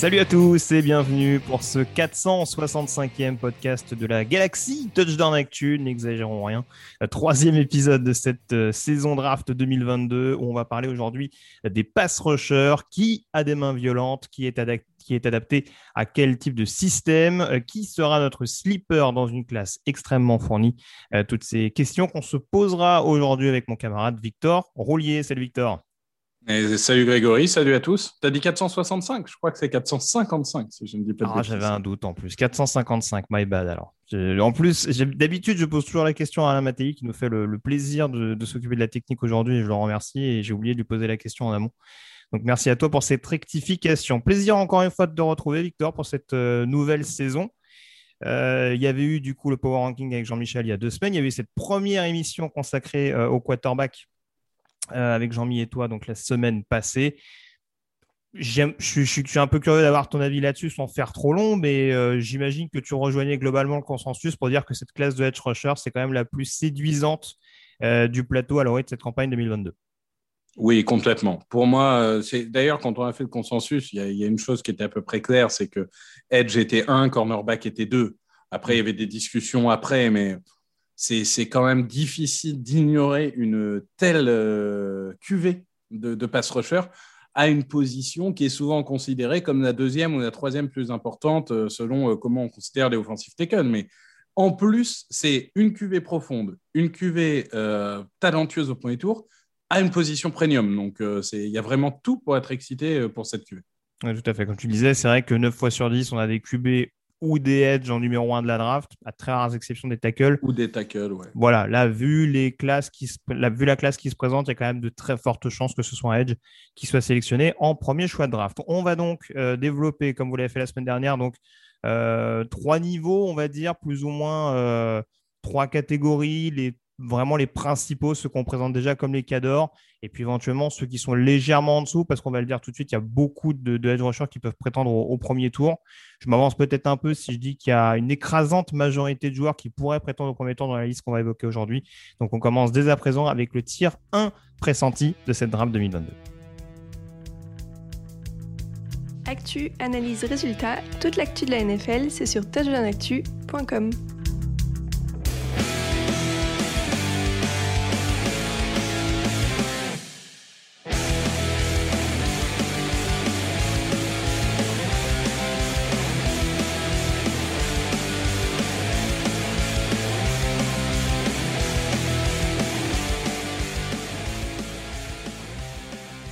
Salut à tous et bienvenue pour ce 465e podcast de la Galaxie Touchdown Actu, n'exagérons rien. Le troisième épisode de cette euh, saison draft 2022 où on va parler aujourd'hui des pass rushers, qui a des mains violentes, qui est, adapté, qui est adapté à quel type de système, euh, qui sera notre sleeper dans une classe extrêmement fournie? Euh, toutes ces questions qu'on se posera aujourd'hui avec mon camarade Victor Roulier. Salut Victor. Et salut Grégory, salut à tous. T'as dit 465, je crois que c'est 455 si je ne dis pas de Ah, j'avais un doute en plus. 455, my bad alors. En plus, d'habitude, je pose toujours la question à Alain Mattei qui nous fait le, le plaisir de, de s'occuper de la technique aujourd'hui et je le remercie et j'ai oublié de lui poser la question en amont. Donc merci à toi pour cette rectification. Plaisir encore une fois de te retrouver, Victor, pour cette euh, nouvelle saison. Euh, il y avait eu du coup le Power Ranking avec Jean-Michel il y a deux semaines. Il y avait eu cette première émission consacrée euh, au quarterback avec Jean-Mi et toi, donc la semaine passée. Je suis, un peu curieux d'avoir ton avis là-dessus sans faire trop long, mais euh, j'imagine que tu rejoignais globalement le consensus pour dire que cette classe de edge rusher, c'est quand même la plus séduisante euh, du plateau à l'orée de cette campagne 2022. Oui, complètement. Pour moi, euh, c'est d'ailleurs quand on a fait le consensus, il y, il y a une chose qui était à peu près claire, c'est que Edge était un, cornerback était deux. Après, il y avait des discussions après, mais c'est quand même difficile d'ignorer une telle euh, cuvée de, de pass rusher à une position qui est souvent considérée comme la deuxième ou la troisième plus importante euh, selon euh, comment on considère les offensive taken. Mais en plus, c'est une cuvée profonde, une cuvée euh, talentueuse au premier tour à une position premium. Donc, il y a vraiment tout pour être excité pour cette cuvée. Ouais, tout à fait. Comme tu disais, c'est vrai que 9 fois sur 10, on a des QB ou des edge en numéro 1 de la draft, à très rares exceptions des tackles. Ou des tackles, ouais. Voilà, là, vu, les classes qui se, la, vu la classe qui se présente, il y a quand même de très fortes chances que ce soit un Edge qui soit sélectionné en premier choix de draft. On va donc euh, développer, comme vous l'avez fait la semaine dernière, donc euh, trois niveaux, on va dire, plus ou moins euh, trois catégories, les, vraiment les principaux, ceux qu'on présente déjà comme les cadors, et puis éventuellement ceux qui sont légèrement en dessous, parce qu'on va le dire tout de suite, il y a beaucoup de, de edge rushers qui peuvent prétendre au, premier tour. Je m'avance peut-être un peu si je dis qu'il y a une écrasante majorité de joueurs qui pourraient prétendre au premier tour dans la liste qu'on va évoquer aujourd'hui. Donc on commence dès à présent avec le tir 1 pressenti de cette draft 2022. Actu, analyse, résultat, toute l'actu de la NFL, c'est sur touchdownactu.com.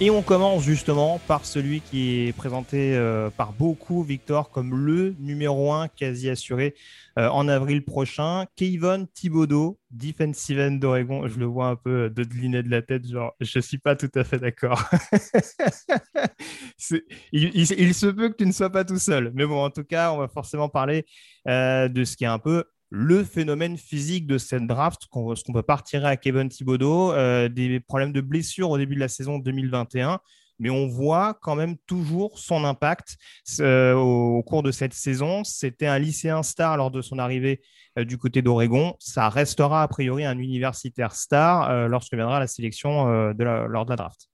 Et on commence justement par celui qui est présenté euh, par beaucoup, Victor, comme le numéro 1 quasi assuré euh, en avril prochain. Kayvon Thibodeau, defensive end d'Oregon. Je le vois un peu de deliner de la tête, genre, je suis pas tout à fait d'accord. Il, se peut que tu ne sois pas tout seul. Mais bon, en tout cas, on va forcément parler euh, de ce qui est un peu le phénomène physique de cette draft, qu'on- ce qu'on peut pas retirer à Kevin Thibodeau, euh, des problèmes de blessure au début de la saison 2021, mais on voit quand même toujours son impact euh, au, cours de cette saison. C'était un lycéen star lors de son arrivée euh, du côté d'Oregon. Ça restera a priori un universitaire star lorsque viendra la sélection de la- lors de la draft.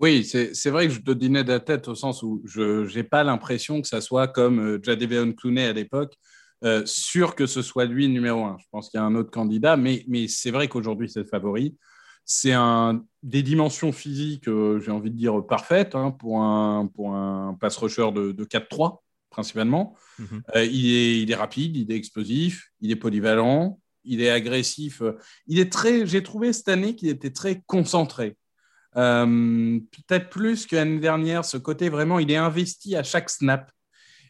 Oui, c'est vrai que je te dînais de la tête au sens où je n'ai pas l'impression que ça soit comme Jadavion Clooney à l'époque, euh, sûr que ce soit lui numéro un. Je pense qu'il y a un autre candidat, mais, mais c'est vrai qu'aujourd'hui, c'est le favori. C'est un, des dimensions physiques, euh, j'ai envie de dire, parfaites hein, pour, un, pour un pass rusher de, de 4-3, principalement. Mhm. Euh, il, est, il est rapide, il est explosif, il est polyvalent, il est agressif. Il est très, j'ai trouvé cette année qu'il était très concentré. Euh, Peut-être plus que l'année dernière, ce côté vraiment, il est investi à chaque snap.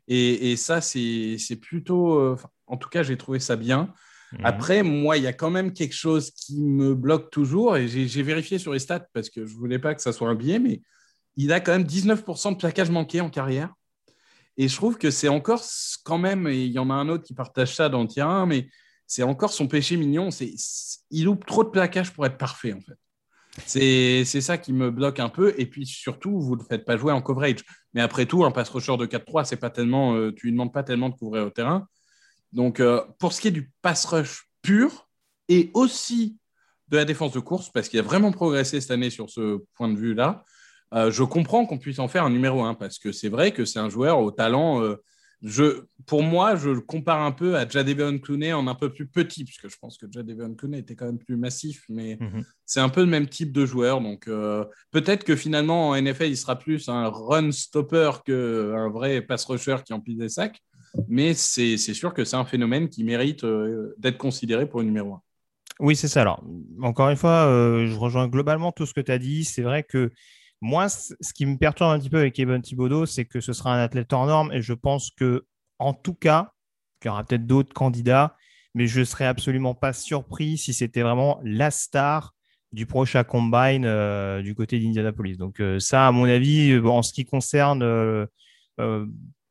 Et, et ça, c'est plutôt, euh, en tout cas, j'ai trouvé ça bien. Mhm. Après, moi, il y a quand même quelque chose qui me bloque toujours, et j'ai vérifié sur les stats parce que je ne voulais pas que ça soit un biais, mais il a quand même 19% de plaquage manqué en carrière. Et je trouve que c'est encore quand même, et il y en a un autre qui partage ça dans le terrain, mais c'est encore son péché mignon. C'est, il loupe trop de plaquage pour être parfait, en fait. C'est, ça qui me bloque un peu. Et puis surtout, vous ne le faites pas jouer en coverage. Mais après tout, un pass rusher de 4-3, c'est pas tellement, euh, tu ne demandes pas tellement de couvrir au terrain. Donc, euh, pour ce qui est du pass rush pur et aussi de la défense de course, parce qu'il a vraiment progressé cette année sur ce point de vue-là, euh, je comprends qu'on puisse en faire un numéro 1 parce que c'est vrai que c'est un joueur au talent. Euh, je, pour moi, je le compare un peu à Jadavion Clooney en un peu plus petit, puisque je pense que Jadavion Clooney était quand même plus massif, mais mhm. c'est un peu le même type de joueur. Donc peut-être que finalement en NFL, il sera plus un run stopper qu'un vrai pass rusher qui empile des sacs. Mais c'est sûr que c'est un phénomène qui mérite euh, d'être considéré pour le numéro 1. Oui, c'est ça. Alors, encore une fois, euh, je rejoins globalement tout ce que tu as dit. C'est vrai que moi, ce qui me perturbe un petit peu avec Evan Thibodeau, c'est que ce sera un athlète hors norme et je pense que, en tout cas, qu'il y aura peut-être d'autres candidats, mais je ne serais absolument pas surpris si c'était vraiment la star du prochain combine euh, du côté d'Indianapolis. Donc, ça, à mon avis, en ce qui concerne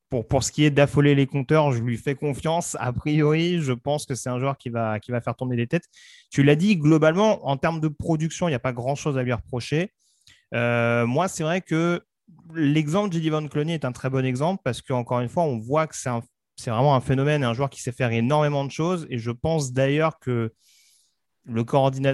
pour, pour ce qui est d'affoler les compteurs, je lui fais confiance. A priori, je pense que c'est un joueur qui va, qui va faire tourner les têtes. Tu l'as dit, globalement, en termes de production, il n'y a pas grand-chose à lui reprocher. Euh, moi, c'est vrai que l'exemple de Van Clooney est un très bon exemple parce qu'encore une fois, on voit que c'est, vraiment un phénomène, un joueur qui sait faire énormément de choses. Et je pense d'ailleurs que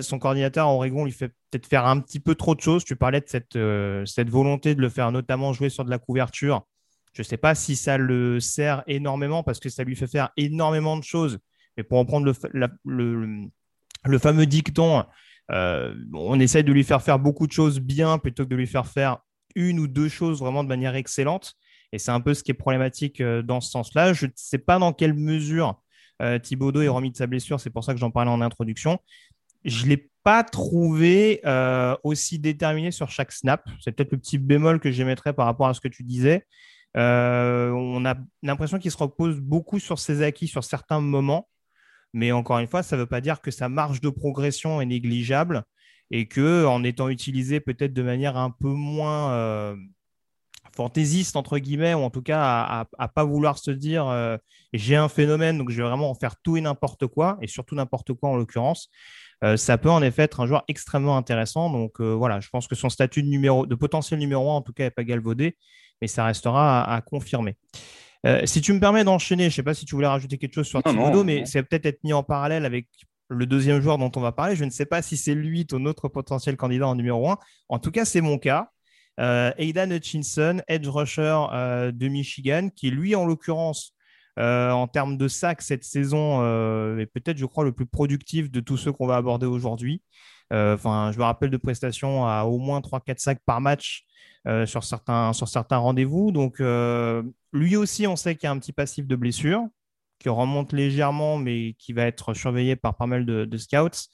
son coordinateur à Oregon lui fait peut-être faire un petit peu trop de choses. Tu parlais de cette, euh, volonté de le faire notamment jouer sur de la couverture je ne sais pas si ça le sert énormément parce que ça lui fait faire énormément de choses. Mais pour en prendre le, fameux dicton, euh, on essaye de lui faire faire beaucoup de choses bien plutôt que de lui faire faire une ou deux choses vraiment de manière excellente. Et c'est un peu ce qui est problématique euh, dans ce sens-là. Je ne sais pas dans quelle mesure euh, Thibaudot est remis de sa blessure. C'est pour ça que j'en parlais en introduction. Je ne l'ai pas trouvé aussi déterminé sur chaque snap. C'est peut-être le petit bémol que j'émettrais par rapport à ce que tu disais. Euh, on a l'impression qu'il se repose beaucoup sur ses acquis sur certains moments. Mais encore une fois, ça ne veut pas dire que sa marge de progression est négligeable et que en étant utilisé peut-être de manière un peu moins euh, fantaisiste entre guillemets, ou en tout cas à, ne pas vouloir se dire euh, j'ai un phénomène, donc je vais vraiment en faire tout et n'importe quoi, et surtout n'importe quoi en l'occurrence. ça peut en effet être un joueur extrêmement intéressant. Donc voilà, je pense que son statut de, numéro, de potentiel numéro 1 en tout cas n'est pas galvaudé mais ça restera à, confirmer. Euh, si tu me permets d'enchaîner, je ne sais pas si tu voulais rajouter quelque chose sur Thibodeau, mais c'est peut-être être mis en parallèle avec le deuxième joueur dont on va parler. Je ne sais pas si c'est lui ton autre potentiel candidat en numéro 1. En tout cas, c'est mon cas. Euh, Aidan Hutchinson, edge rusher euh, de Michigan, qui lui, en l'occurrence, en termes de sacs cette saison, est peut-être, je crois, le plus productif de tous ceux qu'on va aborder aujourd'hui. Enfin, je me rappelle de prestations à au moins 3-4 sacs par match euh, sur certains, sur rendez-vous. Donc, euh, lui aussi, on sait qu'il y a un petit passif de blessure qui remonte légèrement, mais qui va être surveillé par pas mal de, scouts.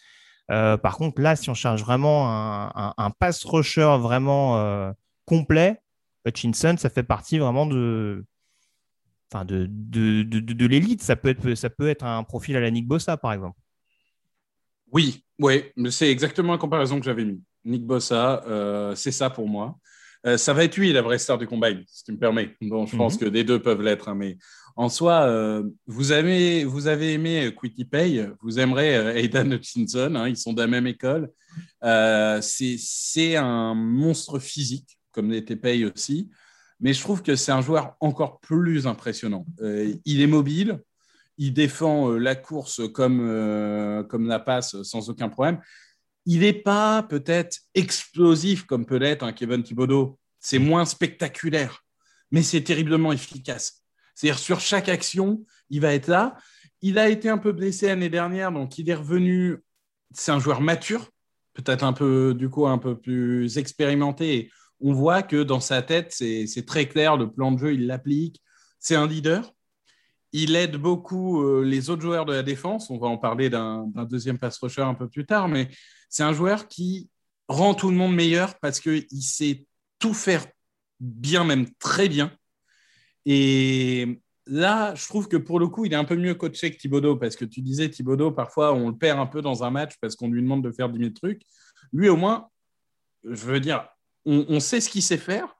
Euh, par contre, là, si on cherche vraiment un, pass rusher vraiment complet, Hutchinson, ça fait partie vraiment de, l'élite. Ça peut, être, ça peut être un profil à la Nick Bossa, par exemple. Oui, oui, c'est exactement la comparaison que j'avais mis. Nick Bossa, c'est ça pour moi. Euh, ça va être lui la vraie star du combine, si tu me permets. Bon, je pense mhm. que les deux peuvent l'être, hein, mais en soi, euh, vous, avez, vous avez aimé Quitty Pay, vous aimerez euh, Aidan Hutchinson, hein, ils sont de la même école. c'est un monstre physique, comme l'était Pay aussi, mais je trouve que c'est un joueur encore plus impressionnant. il est mobile, il défend la course comme, comme la passe sans aucun problème il n'est pas peut-être explosif comme peut l'être un Kevin Thibodeau. C'est moins spectaculaire, mais c'est terriblement efficace. C'est-à-dire sur chaque action, il va être là. Il a été un peu blessé l'année dernière, donc il est revenu. C'est un joueur mature, peut-être un peu du coup un peu plus expérimenté. on voit que dans sa tête, c'est très clair. Le plan de jeu, il l'applique. C'est un leader. Il aide beaucoup euh, les autres joueurs de la défense. On va en parler d'un deuxième pass rusher un peu plus tard, mais c'est un joueur qui rend tout le monde meilleur parce qu'il sait tout faire bien, même très bien. Et là, je trouve que pour le coup, il est un peu mieux coaché que Thibodeau parce que tu disais Thibodeau, parfois, on le perd un peu dans un match parce qu'on lui demande de faire 10 000 trucs. Lui, au moins, je veux dire, on, sait ce qu'il sait faire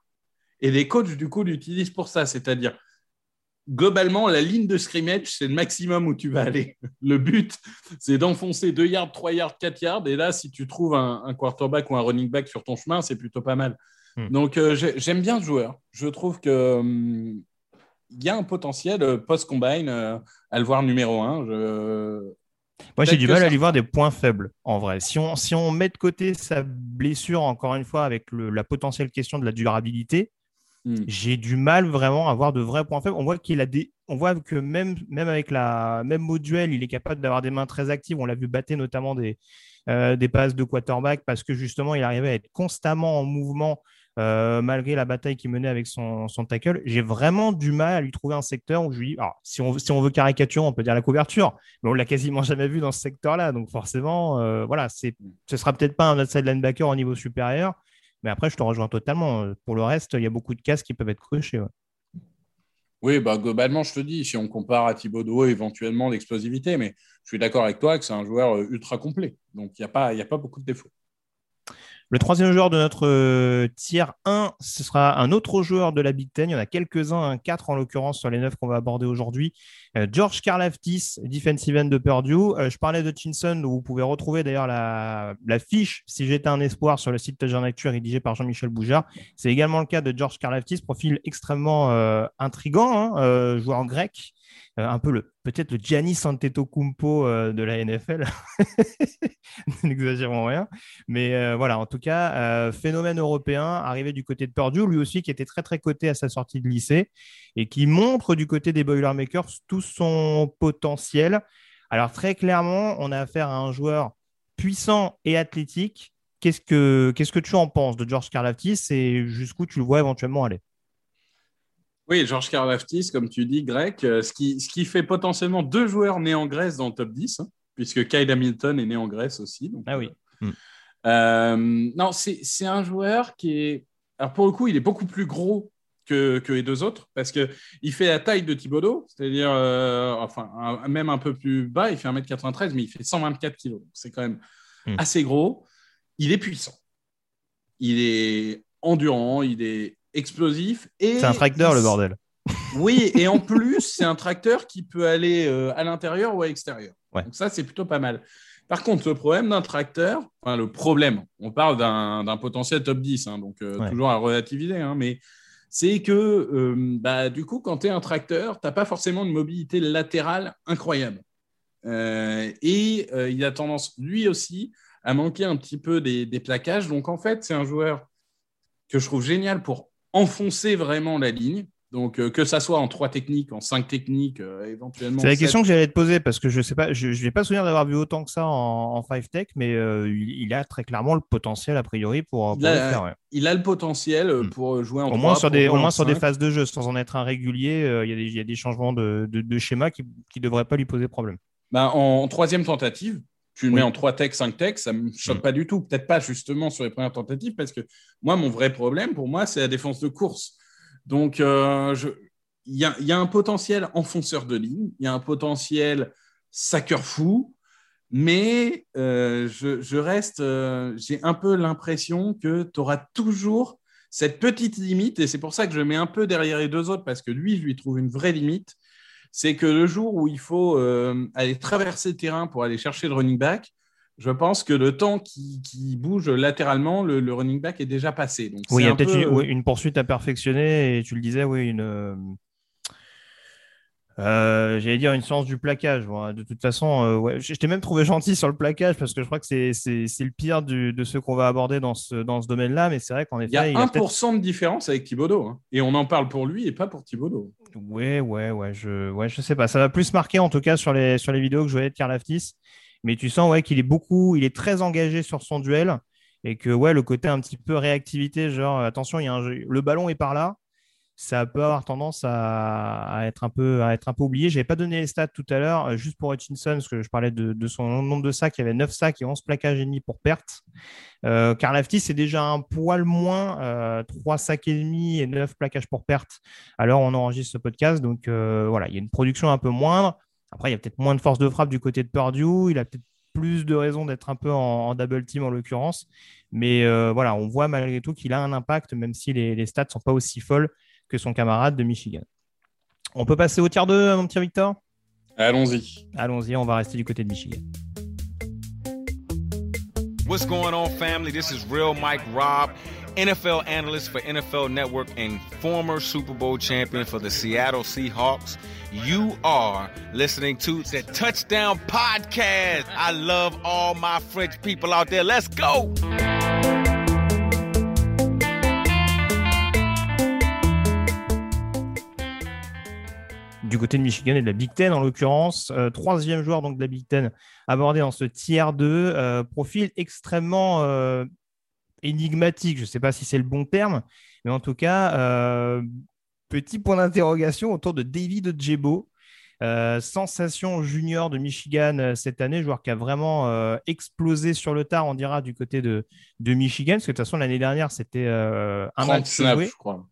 et les coachs, du coup, l'utilisent pour ça. C'est-à-dire, globalement, la ligne de scrimmage, c'est le maximum où tu vas aller. Le but, c'est d'enfoncer 2 yards, 3 yards, 4 yards. Et là, si tu trouves un, quarterback ou un running back sur ton chemin, c'est plutôt pas mal. Hmm. Donc, euh, j'aime bien ce joueur. Je trouve que. Hum, il y a un potentiel euh, post-combine euh, à le voir numéro 1. Moi, j'ai du mal à lui voir des points faibles, en vrai. Si on, si on met de côté sa blessure, encore une fois, avec la potentielle question de la durabilité, hmm. j'ai du mal vraiment à voir de vrais points faibles. On voit qu'il a des. On voit que même, même avec la même moduel, il est capable d'avoir des mains très actives. On l'a vu battre notamment des, euh, des passes de quarterback parce que justement, il arrivait à être constamment en mouvement euh, malgré la bataille qu'il menait avec son, tackle. J'ai vraiment du mal à lui trouver un secteur où je lui dis, alors, si, on, si on veut caricature, on peut dire la couverture, mais on l'a quasiment jamais vu dans ce secteur-là. Donc forcément, euh, voilà, c'est, ce sera peut-être pas un outside linebacker au niveau supérieur, mais après, je te rejoins totalement. Pour le reste, il y a beaucoup de cases qui peuvent être cochées. Oui, bah, globalement, je te dis, si on compare à Thibaudot, éventuellement l'explosivité, mais je suis d'accord avec toi que c'est un joueur euh, ultra complet. Donc, il n'y a, a pas beaucoup de défauts. Le troisième joueur de notre euh, tier 1, ce sera un autre joueur de la Big Ten. Il y en a quelques-uns, un 4 en l'occurrence sur les 9 qu'on va aborder aujourd'hui. Euh, George Karlaftis, defensive end de Purdue. Euh, je parlais de Chinson, où vous pouvez retrouver d'ailleurs la, fiche Si j'étais un espoir sur le site Touchdown Actu rédigé par Jean-Michel Boujard. C'est également le cas de George Karlaftis, profil extrêmement intrigant, hein, joueur grec. Euh, un peu le peut-être le Gianni Antetokounmpo euh, de la NFL. N'exagérons rien. Mais euh, voilà, en tout cas, phénomène européen, arrivé du côté de Purdue, lui aussi qui était très très coté à sa sortie de lycée et qui montre du côté des Boilermakers tout son potentiel. Alors très clairement, on a affaire à un joueur puissant et athlétique. Qu'est-ce que, tu en penses de George Karlaftis et jusqu'où tu le vois éventuellement aller? Oui, Georges Karlaftis, comme tu dis, grec, euh, ce qui, ce qui fait potentiellement deux joueurs nés en Grèce dans le top 10, hein, puisque Kyle Hamilton est né en Grèce aussi. ah oui. Euh, hmm. euh, non, c'est un joueur qui est. Alors, pour le coup, il est beaucoup plus gros que, que les deux autres, parce qu'il fait la taille de Thibodeau, c'est-à-dire, enfin, même un peu plus bas, il fait 1m93, mais il fait 124 kg. C'est quand même hmm. assez gros. Il est puissant. Il est endurant, il est explosif. C'est un tracteur, le bordel. Oui, et en plus, c'est un tracteur qui peut aller euh, à l'intérieur ou à l'extérieur. Donc ça, c'est plutôt pas mal. Par contre, le problème d'un tracteur, enfin le problème, on parle d'un potentiel top 10, hein, donc euh, toujours à relativiser, hein, mais c'est que euh, bah, du coup, quand tu es un tracteur, tu n'as pas forcément une mobilité latérale incroyable. et il a tendance, lui aussi, à manquer un petit peu des, des plaquages. Donc en fait, c'est un joueur que je trouve génial pour enfoncer vraiment la ligne. Donc, euh, que ça soit en trois techniques, en cinq techniques, euh, éventuellement. C'est la question que j'allais te poser parce que je sais pas, je ne vais pas souvenir d'avoir vu autant que ça en, five tech, mais euh, il, a très clairement le potentiel a priori pour, il, a, le faire, il a le potentiel hmm. pour jouer en au moins sur des, au moins sur des phases de jeu, sans en être un régulier, il, y a des, changements de, de, schéma qui ne devraient pas lui poser problème. Bah, en troisième tentative, tu le mets en 3 techs, 5 techs, ça ne me choque mm. pas du tout. Peut-être pas justement sur les premières tentatives, parce que moi, mon vrai problème, pour moi, c'est la défense de course. Donc, euh, il y, a, un potentiel enfonceur de ligne, il y a un potentiel saqueur fou, mais euh, je, reste, euh, j'ai un peu l'impression que tu auras toujours cette petite limite, et c'est pour ça que je mets un peu derrière les deux autres, parce que lui, je lui trouve une vraie limite c'est que le jour où il faut euh, aller traverser le terrain pour aller chercher le running back, je pense que le temps qui, bouge latéralement, le, running back est déjà passé. Donc, oui, il y a peut-être une, poursuite à perfectionner, et tu le disais, oui, une. Euh, euh, j'allais dire une science du plaquage. de toute façon, ouais. je t'ai même trouvé gentil sur le plaquage parce que je crois que c'est le pire de ceux qu'on va aborder dans ce, dans ce domaine-là. Mais c'est vrai qu'en effet. Il y a 1% de différence avec Thibodeau. Hein. Et on en parle pour lui et pas pour Thibodeau. Ouais, ouais, ouais, je, ouais, je sais pas. Ça va plus marquer en tout cas sur les, sur les vidéos que je voyais de Karl Laftis. Mais tu sens ouais, qu'il est beaucoup, il est très engagé sur son duel et que ouais, le côté un petit peu réactivité, genre attention, il y a le ballon est par là. Ça peut avoir tendance à, être un peu, oublié. Je n'avais pas donné les stats tout à l'heure, euh, juste pour Hutchinson, parce que je parlais de, son nombre de sacs. Il y avait 9 sacs et 11 plaquages et demi pour perte. Euh, Karlaftis, c'est déjà un poil moins, euh, 3 sacs et demi et 9 plaquages pour perte. Alors, on enregistre ce podcast. Donc, euh, voilà, il y a une production un peu moindre. Après, il y a peut-être moins de force de frappe du côté de Purdue. Il a peut-être plus de raisons d'être un peu en, double team en l'occurrence. Mais voilà, on voit malgré tout qu'il a un impact, même si les, les stats ne sont pas aussi folles que son camarade de Michigan. On peut passer au tiers 2, mon petit Victor? Allons-y. Allons-y, on va rester du côté de Michigan. What's going on, family? This is Real Mike Robb, NFL analyst for NFL Network and former Super Bowl champion for the Seattle Seahawks. You are listening to the Touchdown Podcast. I love all my French people out there. Let's go! Du côté de Michigan et de la Big Ten en l'occurrence. Euh, troisième joueur donc de la Big Ten abordé dans ce tiers 2. Euh, profil extrêmement euh, énigmatique. Je ne sais pas si c'est le bon terme, mais en tout cas, petit point d'interrogation autour de David Ojebo. sensation junior de Michigan cette année, joueur qui a vraiment explosé sur le tard, on dira, du côté de, de Michigan, parce que de toute façon, l'année dernière, c'était un match joué. je crois.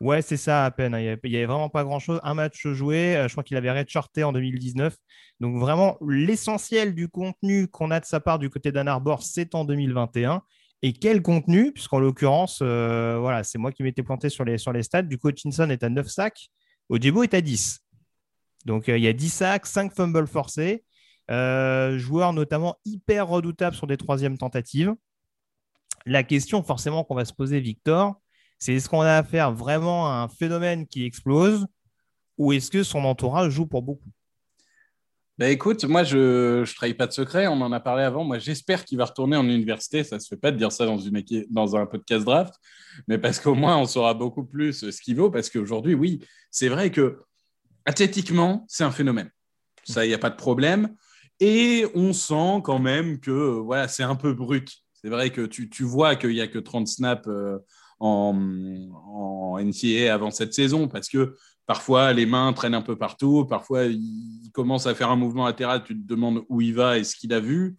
Ouais, c'est ça à peine. Hein. Il n'y avait, vraiment pas grand-chose. Un match joué. Euh, je crois qu'il avait redshorté en 2019. Donc vraiment, l'essentiel du contenu qu'on a de sa part du côté d'Ann Arbor, c'est en 2021. Et quel contenu? Puisqu'en l'occurrence, euh, voilà, c'est moi qui m'étais planté sur les, sur les stats. Du coup, Hutchinson est à 9 sacs. Ojebo est à 10. Donc euh, il y a 10 sacs, 5 fumbles forcés. joueur notamment hyper redoutable sur des troisièmes tentatives. La question forcément qu'on va se poser, Victor, c'est est-ce qu'on a affaire vraiment à un phénomène qui explose ou est-ce que son entourage joue pour beaucoup? Bah écoute, moi je ne trahis pas de secret, on en a parlé avant. Moi j'espère qu'il va retourner en université. Ça ne se fait pas de dire ça dans, une, dans un podcast draft, mais parce qu'au moins on saura beaucoup plus ce qu'il vaut. Parce qu'aujourd'hui, oui, c'est vrai que athlétiquement, c'est un phénomène. Ça, il n'y a pas de problème. Et on sent quand même que voilà, c'est un peu brut. C'est vrai que tu, tu vois qu'il n'y a que 30 snaps euh, en, en NCAA avant cette saison parce que parfois les mains traînent un peu partout, parfois il commence à faire un mouvement latéral, tu te demandes où il va et ce qu'il a vu.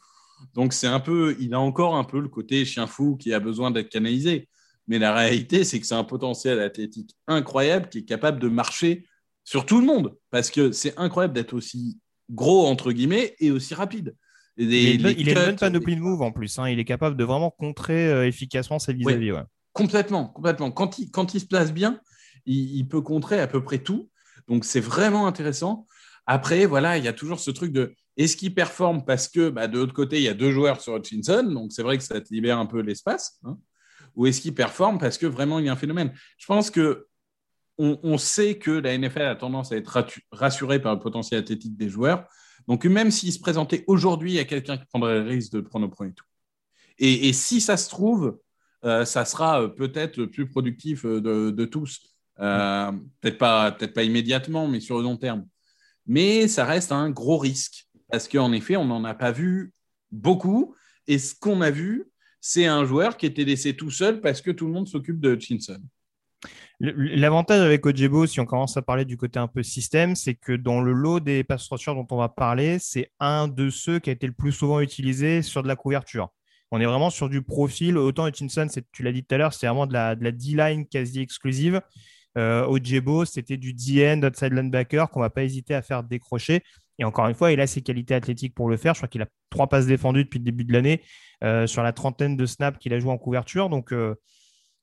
Donc c'est un peu, il a encore un peu le côté chien fou qui a besoin d'être canalisé. Mais la réalité, c'est que c'est un potentiel athlétique incroyable qui est capable de marcher sur tout le monde parce que c'est incroyable d'être aussi gros entre guillemets et aussi rapide. il, est une panoplie de move en plus. Hein. Il est capable de vraiment contrer euh, efficacement ses vis-à-vis. Complètement, complètement. Quand il, quand il se place bien, il, peut contrer à peu près tout. Donc, c'est vraiment intéressant. Après, voilà, il y a toujours ce truc de est-ce qu'il performe parce que bah, de l'autre côté, il y a deux joueurs sur Hutchinson, donc c'est vrai que ça te libère un peu l'espace, hein. ou est-ce qu'il performe parce que vraiment il y a un phénomène? Je pense que on, sait que la NFL a tendance à être rassurée par le potentiel athlétique des joueurs. Donc même s'il se présentait aujourd'hui, a quelqu'un qui prendrait le risque de prendre au premier tour. Et, et si ça se trouve, ça sera euh, peut-être plus productif euh, de, tous. peut-être pas, peut pas immédiatement, mais sur le long terme. Mais ça reste un gros risque parce qu'en effet, on n'en a pas vu beaucoup. Et ce qu'on a vu, c'est un joueur qui était laissé tout seul parce que tout le monde s'occupe de Hutchinson. L'avantage avec Ojebo, si on commence à parler du côté un peu système, c'est que dans le lot des pass rushers dont on va parler, c'est un de ceux qui a été le plus souvent utilisé sur de la couverture. On est vraiment sur du profil. Autant Hutchinson, tu l'as dit tout à l'heure, c'est vraiment de la, D-line quasi exclusive. Euh, Ojebo, c'était du D-end, outside linebacker qu'on va pas hésiter à faire décrocher. Et encore une fois, il a ses qualités athlétiques pour le faire. Je crois qu'il a trois passes défendues depuis le début de l'année euh, sur la trentaine de snaps qu'il a joué en couverture. Donc, euh,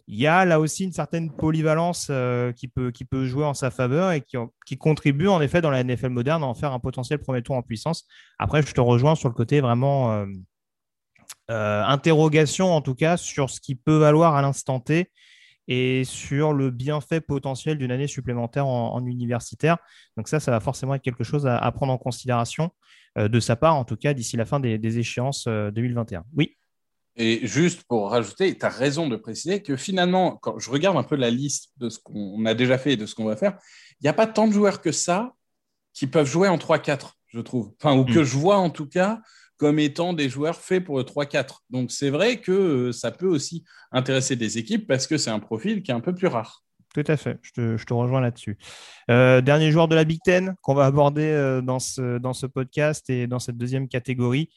il y a là aussi une certaine polyvalence euh, qui, peut, qui peut jouer en sa faveur et qui, qui, contribue en effet dans la NFL moderne à en faire un potentiel premier tour en puissance. Après, je te rejoins sur le côté vraiment euh, interrogation en tout cas sur ce qui peut valoir à l'instant T et sur le bienfait potentiel d'une année supplémentaire en, universitaire. Donc ça, ça va forcément être quelque chose à, prendre en considération euh, de sa part, en tout cas d'ici la fin des, échéances 2021. Euh, oui. Et juste pour rajouter, tu as raison de préciser que finalement, quand je regarde un peu la liste de ce qu'on a déjà fait et de ce qu'on va faire, il n'y a pas tant de joueurs que ça qui peuvent jouer en 3-4, je trouve. Enfin, ou que hmm. je vois en tout cas comme étant des joueurs faits pour le 3-4. Donc c'est vrai que euh, ça peut aussi intéresser des équipes parce que c'est un profil qui est un peu plus rare. Tout à fait, je te, rejoins là-dessus. Euh, dernier joueur de la Big Ten qu'on va aborder euh, dans, ce, podcast et dans cette deuxième catégorie,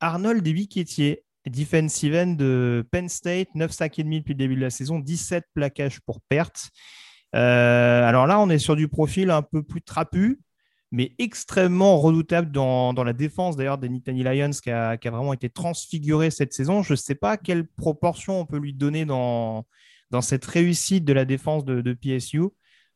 Arnold Biquetier, defensive end de Penn State, 9 sacs et demi depuis le début de la saison, 17 plaquages pour perte. Alors là, on est sur du profil un peu plus trapu, mais extrêmement redoutable dans, la défense d'ailleurs des Nittany Lions qui a, vraiment été transfiguré cette saison. Je ne sais pas quelle proportion on peut lui donner dans, dans cette réussite de la défense de, PSU,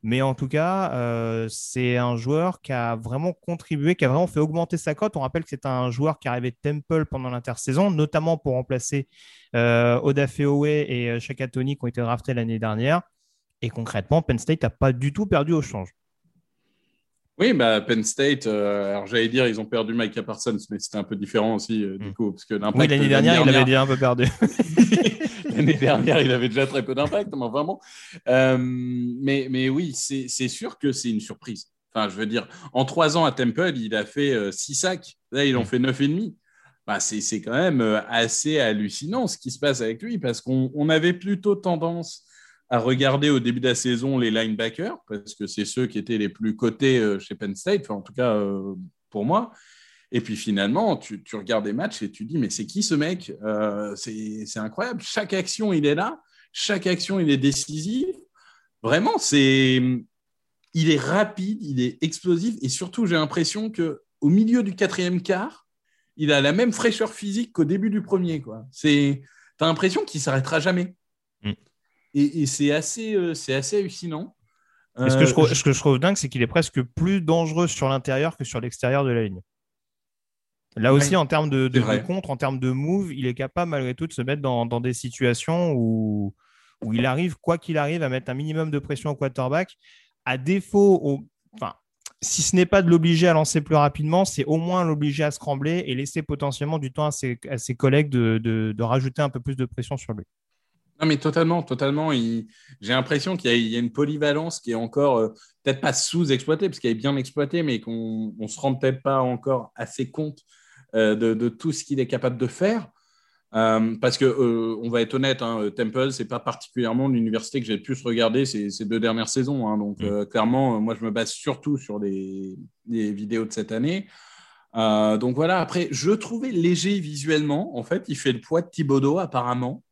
mais en tout cas, euh, c'est un joueur qui a vraiment contribué, qui a vraiment fait augmenter sa cote. On rappelle que c'est un joueur qui arrivait de Temple pendant l'intersaison, notamment pour remplacer euh, Oda Feowe et euh, Shaka Tony qui ont été draftés l'année dernière. Et concrètement, Penn State n'a pas du tout perdu au change. Oui, bah, Penn State, euh, alors j'allais dire, ils ont perdu Micah Parsons, mais c'était un peu différent aussi, euh, du hmm. coup. Parce que oui, l'année dernière, il avait déjà un peu perdu. l'année dernière, il avait déjà très peu d'impact, mais vraiment. Euh, mais, mais oui, c'est sûr que c'est une surprise. Enfin, je veux dire, en trois ans à Temple, il a fait six sacs. Là, il en hmm. fait neuf et demi. Bah, c'est quand même assez hallucinant ce qui se passe avec lui, parce qu'on avait plutôt tendance à regarder au début de la saison les linebackers, parce que c'est ceux qui étaient les plus cotés euh, chez Penn State, en tout cas euh, pour moi. Et puis finalement, tu, regardes des matchs et tu dis, mais c'est qui ce mec? Euh, C'est incroyable. Chaque action, il est là. Chaque action, il est décisif. Vraiment, c'est, il est rapide, il est explosif. Et surtout, j'ai l'impression qu'au milieu du quatrième quart, il a la même fraîcheur physique qu'au début du premier. Tu as l'impression qu'il s'arrêtera jamais. Et, c'est assez, euh, c'est assez hallucinant. ce, que je trouve, ce que je trouve dingue, c'est qu'il est presque plus dangereux sur l'intérieur que sur l'extérieur de la ligne. Là aussi, en termes de, de, contre, en termes de move, il est capable malgré tout de se mettre dans, dans des situations où, où il arrive, quoi qu'il arrive, à mettre un minimum de pression au quarterback. À défaut, au, enfin, si ce n'est pas de l'obliger à lancer plus rapidement, c'est au moins l'obliger à se trembler et laisser potentiellement du temps à ses, à ses collègues de, de, de, rajouter un peu plus de pression sur lui. Non, mais totalement, totalement. J'ai l'impression qu'il y, a une polyvalence qui est encore euh, peut-être pas sous-exploitée, parce qu'elle est bien exploitée, mais qu'on ne se rend peut-être pas encore assez compte euh, de, tout ce qu'il est capable de faire. Euh, parce que on va être honnête, hein, Temple, c'est pas particulièrement l'université que j'ai le plus regardé ces, ces deux dernières saisons. Hein. donc mm. clairement, moi je me base surtout sur les, vidéos de cette année. donc voilà. Après, je trouvais léger visuellement. En fait, il fait le poids de Thibodeau apparemment.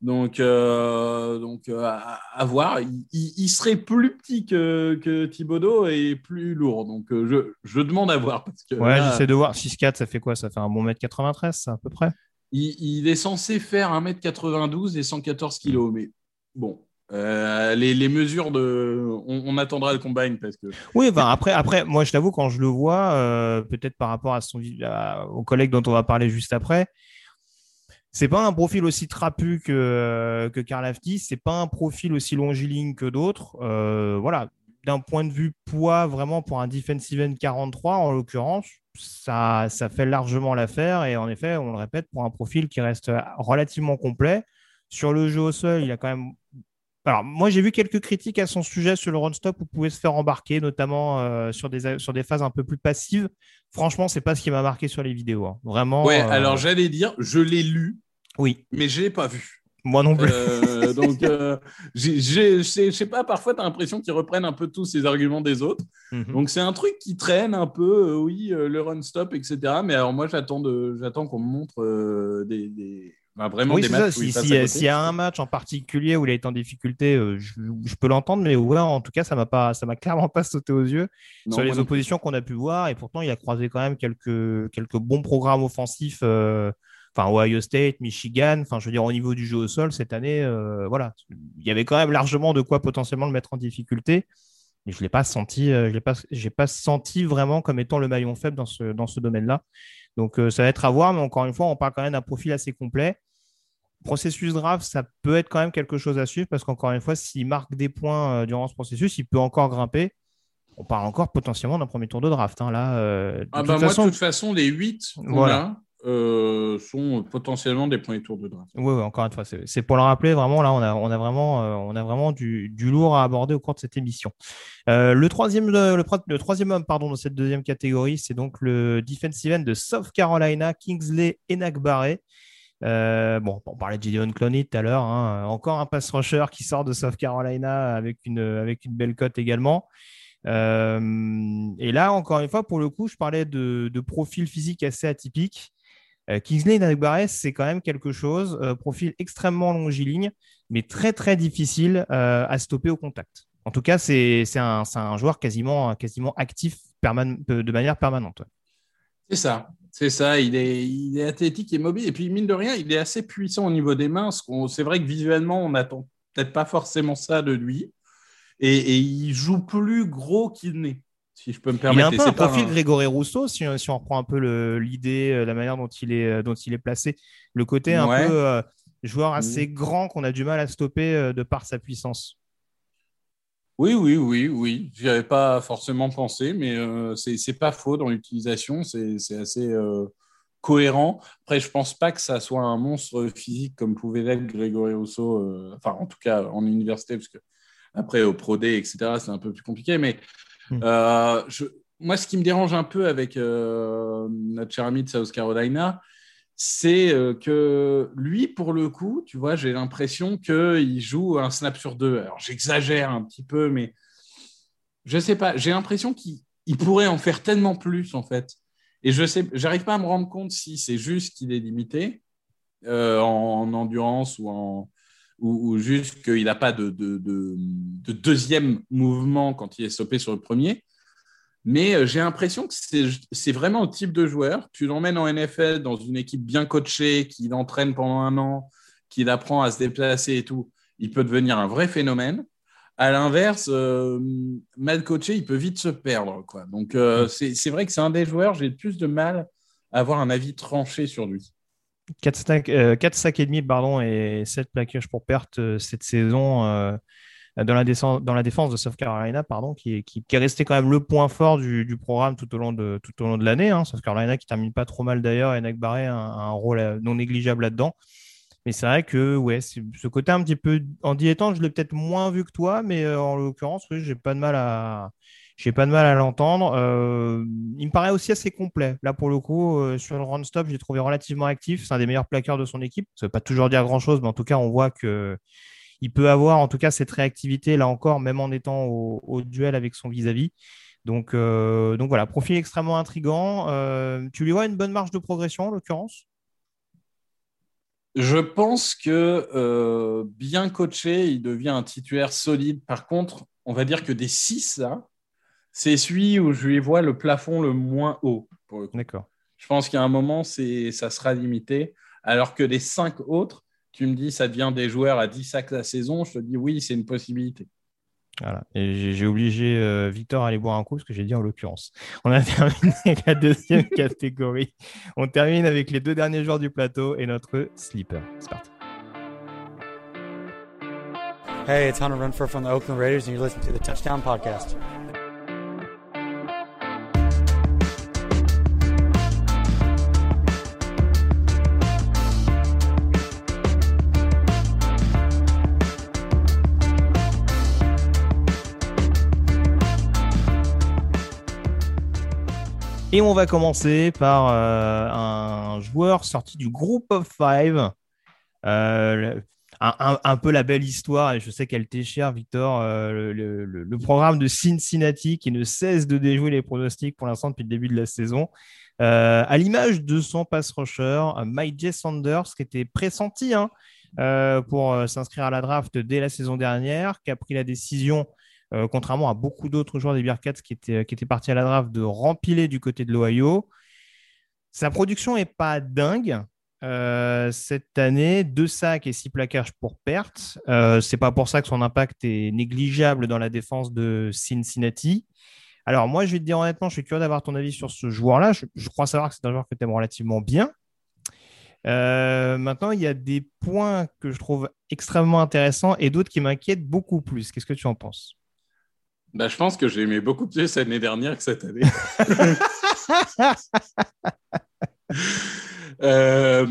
Donc, euh, donc euh, à, voir. Il, serait plus petit que, que Thibodeau et plus lourd. Donc, euh, je, je, demande à voir. Parce que, ouais, j'essaie de voir. 6-4, ça fait quoi? Ça fait un bon mètre 93, à peu près? Il, est censé faire 1m92 et 114 kg. Mais bon, les, les, mesures de. On, attendra le combine parce que. Oui, ben après, après, moi, je t'avoue, quand je le vois, peut-être par rapport à son, au collègue dont on va parler juste après, c'est pas un profil aussi trapu que, euh, que Karl Aftis, c'est pas un profil aussi longiligne que d'autres. Euh, voilà, d'un point de vue poids, vraiment pour un defensive end 43 en l'occurrence, ça, ça fait largement l'affaire. Et en effet, on le répète, pour un profil qui reste relativement complet. Sur le jeu au sol, il a quand même. Alors, moi, j'ai vu quelques critiques à son sujet sur le run-stop où pouvait se faire embarquer, notamment euh, sur, des, sur des phases un peu plus passives. Franchement, c'est pas ce qui m'a marqué sur les vidéos. Hein. Vraiment. Ouais, euh, alors j'allais dire, je l'ai lu. Oui. Mais je l'ai pas vu. Moi non plus. Euh, donc, euh, je sais pas, parfois, tu as l'impression qu'ils reprennent un peu tous ces arguments des autres. Mhm. Donc, c'est un truc qui traîne un peu, oui, le run-stop, etc. Mais alors, moi, j'attends qu'on me montre des, vraiment des matchs. S'il y, a un match en particulier où il est en difficulté, je, peux l'entendre, mais ouais, en tout cas, ça m'a clairement pas sauté aux yeux sur les oppositions qu'on a pu voir. Et pourtant, il a croisé quand même quelques, quelques bons programmes offensifs. enfin, Ohio State, Michigan. Enfin, je veux dire, au niveau du jeu au sol, cette année, euh, voilà, il y avait quand même largement de quoi potentiellement le mettre en difficulté. Mais je l'ai pas senti, euh, je l'ai pas, j'ai pas senti vraiment comme étant le maillon faible dans ce, dans ce domaine-là. Donc, euh, ça va être à voir, mais encore une fois, on parle quand même d'un profil assez complet processus draft, ça peut être quand même quelque chose à suivre parce qu'encore une fois, s'il marque des points euh, durant ce processus, il peut encore grimper. On parle encore potentiellement d'un premier tour de draft. Hein, là, euh, de, ah bah moi, de toute façon, les 8 voilà. Euh, sont potentiellement des premiers tours de draft. Oui, encore une fois, c'est pour le rappeler, vraiment, là, on a, on a vraiment, on a vraiment du, du, lourd à aborder au cours de cette émission. le, troisième, le, le, troisième homme pardon, dans cette deuxième catégorie, c'est donc le defensive end de South Carolina, Kingsley Enakbare. bon, on parlait de Gideon Clowney tout à l'heure. Hein. Encore un pass rusher qui sort de South Carolina avec une, avec une belle cote également. et là, encore une fois, pour le coup, je parlais de, de profil physique assez atypique. Kingsley Nagbares, c'est quand même quelque chose. profil extrêmement longiligne, mais très très difficile à stopper au contact. En tout cas, c'est un, un, joueur quasiment, quasiment actif de manière permanente. C'est ça, c'est ça. Il est, il est athlétique et mobile. Et puis, mine de rien, il est assez puissant au niveau des mains. C'est vrai que visuellement, on n'attend peut-être pas forcément ça de lui. Et, il joue plus gros qu'il n'est. Si je peux me permettre. Il a un peu un profil Grégory Rousseau, si, si, on reprend un peu l'idée, euh, la manière dont il, est, euh, dont il est placé. Le côté un peu euh, joueur assez mm. grand qu'on a du mal à stopper de par sa puissance. Oui, oui, oui, oui. J'y avais pas forcément pensé, mais euh, c'est pas faux dans l'utilisation. C'est assez euh, cohérent. Après, je pense pas que ça soit un monstre physique comme pouvait l'être Grégory Rousseau. Euh, enfin, en tout cas, en université, parce que après, au Pro D, etc., c'est un peu plus compliqué. Mais hmm. je, moi, ce qui me dérange un peu avec notre cher ami de South Carolina, c'est euh, que lui, pour le coup, tu vois, j'ai l'impression qu'il joue un snap sur deux. Alors, j'exagère un petit peu, mais je sais pas. J'ai l'impression qu'il pourrait en faire tellement plus, en fait. Et je sais, j'arrive pas à me rendre compte si c'est juste qu'il est limité euh, en, endurance ou en ou, juste qu'il n'a pas de, de, deuxième mouvement quand il est stoppé sur le premier. Mais euh, j'ai l'impression que c'est vraiment le type de joueur. Tu l'emmènes en NFL dans une équipe bien coachée, qui l'entraîne pendant un an, qui l'apprend à se déplacer et tout. Il peut devenir un vrai phénomène. À l'inverse, euh, mal coaché, il peut vite se perdre. Quoi. Donc, euh, mm. c'est vrai que c'est un des joueurs, j'ai le plus de mal à avoir un avis tranché sur lui. 4 sacs, et demi pardon, et 7 plaquages pour perte cette saison dans la, défense de South Carolina, pardon, qui qui, est resté quand même le point fort du, programme tout au long de, tout au long de l'année. Hein. South Carolina qui termine pas trop mal d'ailleurs, et Barré a un, rôle euh, non négligeable là-dedans. Mais c'est vrai que ouais, ce côté un petit peu en dilettante, je l'ai peut-être moins vu que toi, mais euh, en l'occurrence, oui, j'ai pas de mal à j'ai pas de mal à l'entendre. Euh, il me paraît aussi assez complet. Là, pour le coup, sur le run stop, j'ai trouvé relativement actif. C'est un des meilleurs plaqueurs de son équipe. Ça veut pas toujours dire grand-chose, mais en tout cas, on voit que il peut avoir en tout cas cette réactivité là encore, même en étant au, duel avec son vis-à-vis. Donc, euh, donc voilà, profil extrêmement intrigant. Euh, tu lui vois une bonne marge de progression en l'occurrence? Je pense que euh, bien coaché, il devient un titulaire solide. Par contre, on va dire que des six, là, c'est celui où je lui vois le plafond le moins haut. D'accord. Je pense qu'à un moment, ça sera limité. Alors que les cinq autres, tu me dis ça devient des joueurs à 10 sacs la saison, je te dis oui, c'est une possibilité. Voilà. Et j'ai obligé euh, Victor à aller boire un coup, ce que j'ai dit en l'occurrence. On a terminé avec la deuxième catégorie. On termine avec les deux derniers joueurs du plateau et notre sleeper. C'est parti. Hey, it's Hunter Renfro from the Oakland Raiders, and you're listening to the Touchdown Podcast. Et on va commencer par euh, un joueur sorti du Group of Five. Euh, un, peu la belle histoire, et je sais qu'elle t'est chère, Victor, euh, le, programme de Cincinnati qui ne cesse de déjouer les pronostics pour l'instant depuis le début de la saison. à l'image de son pass rusher, Mike J. Sanders, qui était pressenti hein, pour s'inscrire à la draft dès la saison dernière, qui a pris la décision euh, contrairement à beaucoup d'autres joueurs des Bearcats qui étaient, qui étaient partis à la draft, de rempiler du côté de l'Ohio. Sa production n'est pas dingue. Euh, cette année, deux sacs et six plaquages pour perte. Euh, c'est pas pour ça que son impact est négligeable dans la défense de Cincinnati. Alors moi, je vais te dire honnêtement, je suis curieux d'avoir ton avis sur ce joueur-là. Je, crois savoir que c'est un joueur que tu aimes relativement bien. Euh, maintenant, il y a des points que je trouve extrêmement intéressants et d'autres qui m'inquiètent beaucoup plus. Qu'est-ce que tu en penses? Bah, je pense que j'ai aimé beaucoup plus l'année dernière que cette année. Euh,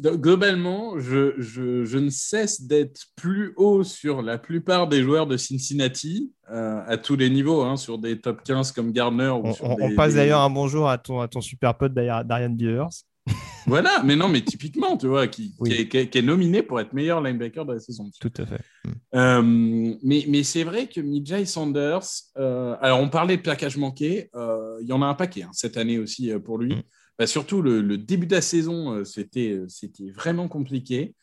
globalement, je, je, je, ne cesse d'être plus haut sur la plupart des joueurs de Cincinnati, euh, à tous les niveaux, hein, sur des top 15 comme Gardner. on, passe d'ailleurs un bonjour à ton, à ton super pote Darian Beavers. Voilà, mais non, mais typiquement, tu vois, qui, est, nominé pour être meilleur linebacker de la saison. Tout à fait. Mm. Euh, mais mais c'est vrai que Mijay Sanders, euh, alors on parlait de plaquage manqué, il y en a un paquet hein, cette année aussi pour lui. Mm. Bah, surtout le, début de la saison, c'était vraiment compliqué.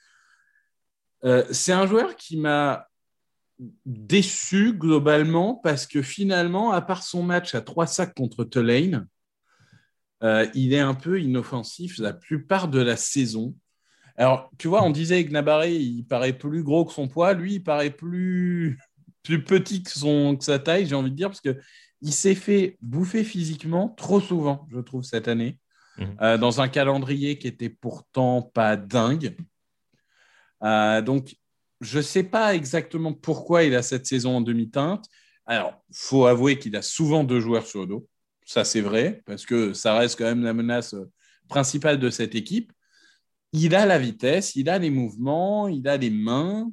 c'est un joueur qui m'a déçu globalement parce que finalement, à part son match à trois sacs contre Tulane, euh, il est un peu inoffensif la plupart de la saison. Alors, tu vois, on disait que Nabaré, il paraît plus gros que son poids. Lui, il paraît plus, plus petit que, son, que sa taille, j'ai envie de dire, parce qu'il s'est fait bouffer physiquement trop souvent, je trouve, cette année, mhm. euh, dans un calendrier qui était pourtant pas dingue. Euh, donc, je ne sais pas exactement pourquoi il a cette saison en demi-teinte. Alors, faut avouer qu'il a souvent deux joueurs sur le dos. Ça, c'est vrai, parce que ça reste quand même la menace principale de cette équipe. Il a la vitesse, il a les mouvements, il a les mains.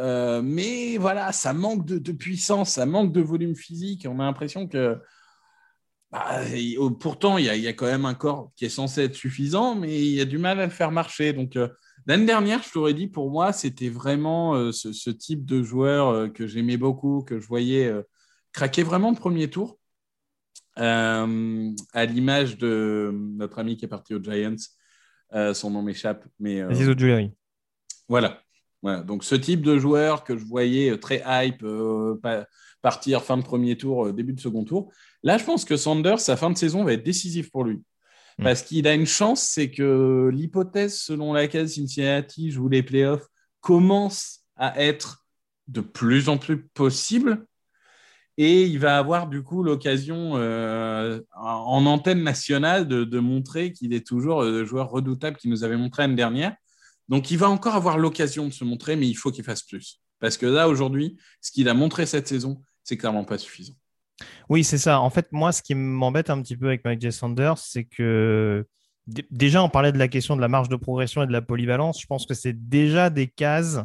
Euh, mais voilà, ça manque de, puissance, ça manque de volume physique. On a l'impression que. Bah, pourtant, il y, a, quand même un corps qui est censé être suffisant, mais il y a du mal à le faire marcher. Donc, euh, L'année dernière, je t'aurais dit, pour moi, c'était vraiment euh, ce, type de joueur euh, que j'aimais beaucoup, que je voyais euh, craquer vraiment le premier tour. À l'image de notre ami qui est parti aux Giants, son nom m'échappe. mais Voilà. voilà. Donc, ce type de joueur que je voyais très hype, partir fin de premier tour, début de second tour. Là, je pense que Sanders, sa fin de saison va être décisive pour lui. Mm. Parce qu'il a une chance, c'est que l'hypothèse selon laquelle Cincinnati joue les playoffs commence à être de plus en plus possible. Et il va avoir du coup l'occasion euh, en antenne nationale de, montrer qu'il est toujours le joueur redoutable qu'il nous avait montré l'année dernière. Donc il va encore avoir l'occasion de se montrer, mais il faut qu'il fasse plus. Parce que là, aujourd'hui, ce qu'il a montré cette saison, c'est clairement pas suffisant. Oui, c'est ça. En fait, moi, ce qui m'embête un petit peu avec Mike J. Sanders, c'est que déjà, on parlait de la question de la marge de progression et de la polyvalence. Je pense que c'est déjà des cases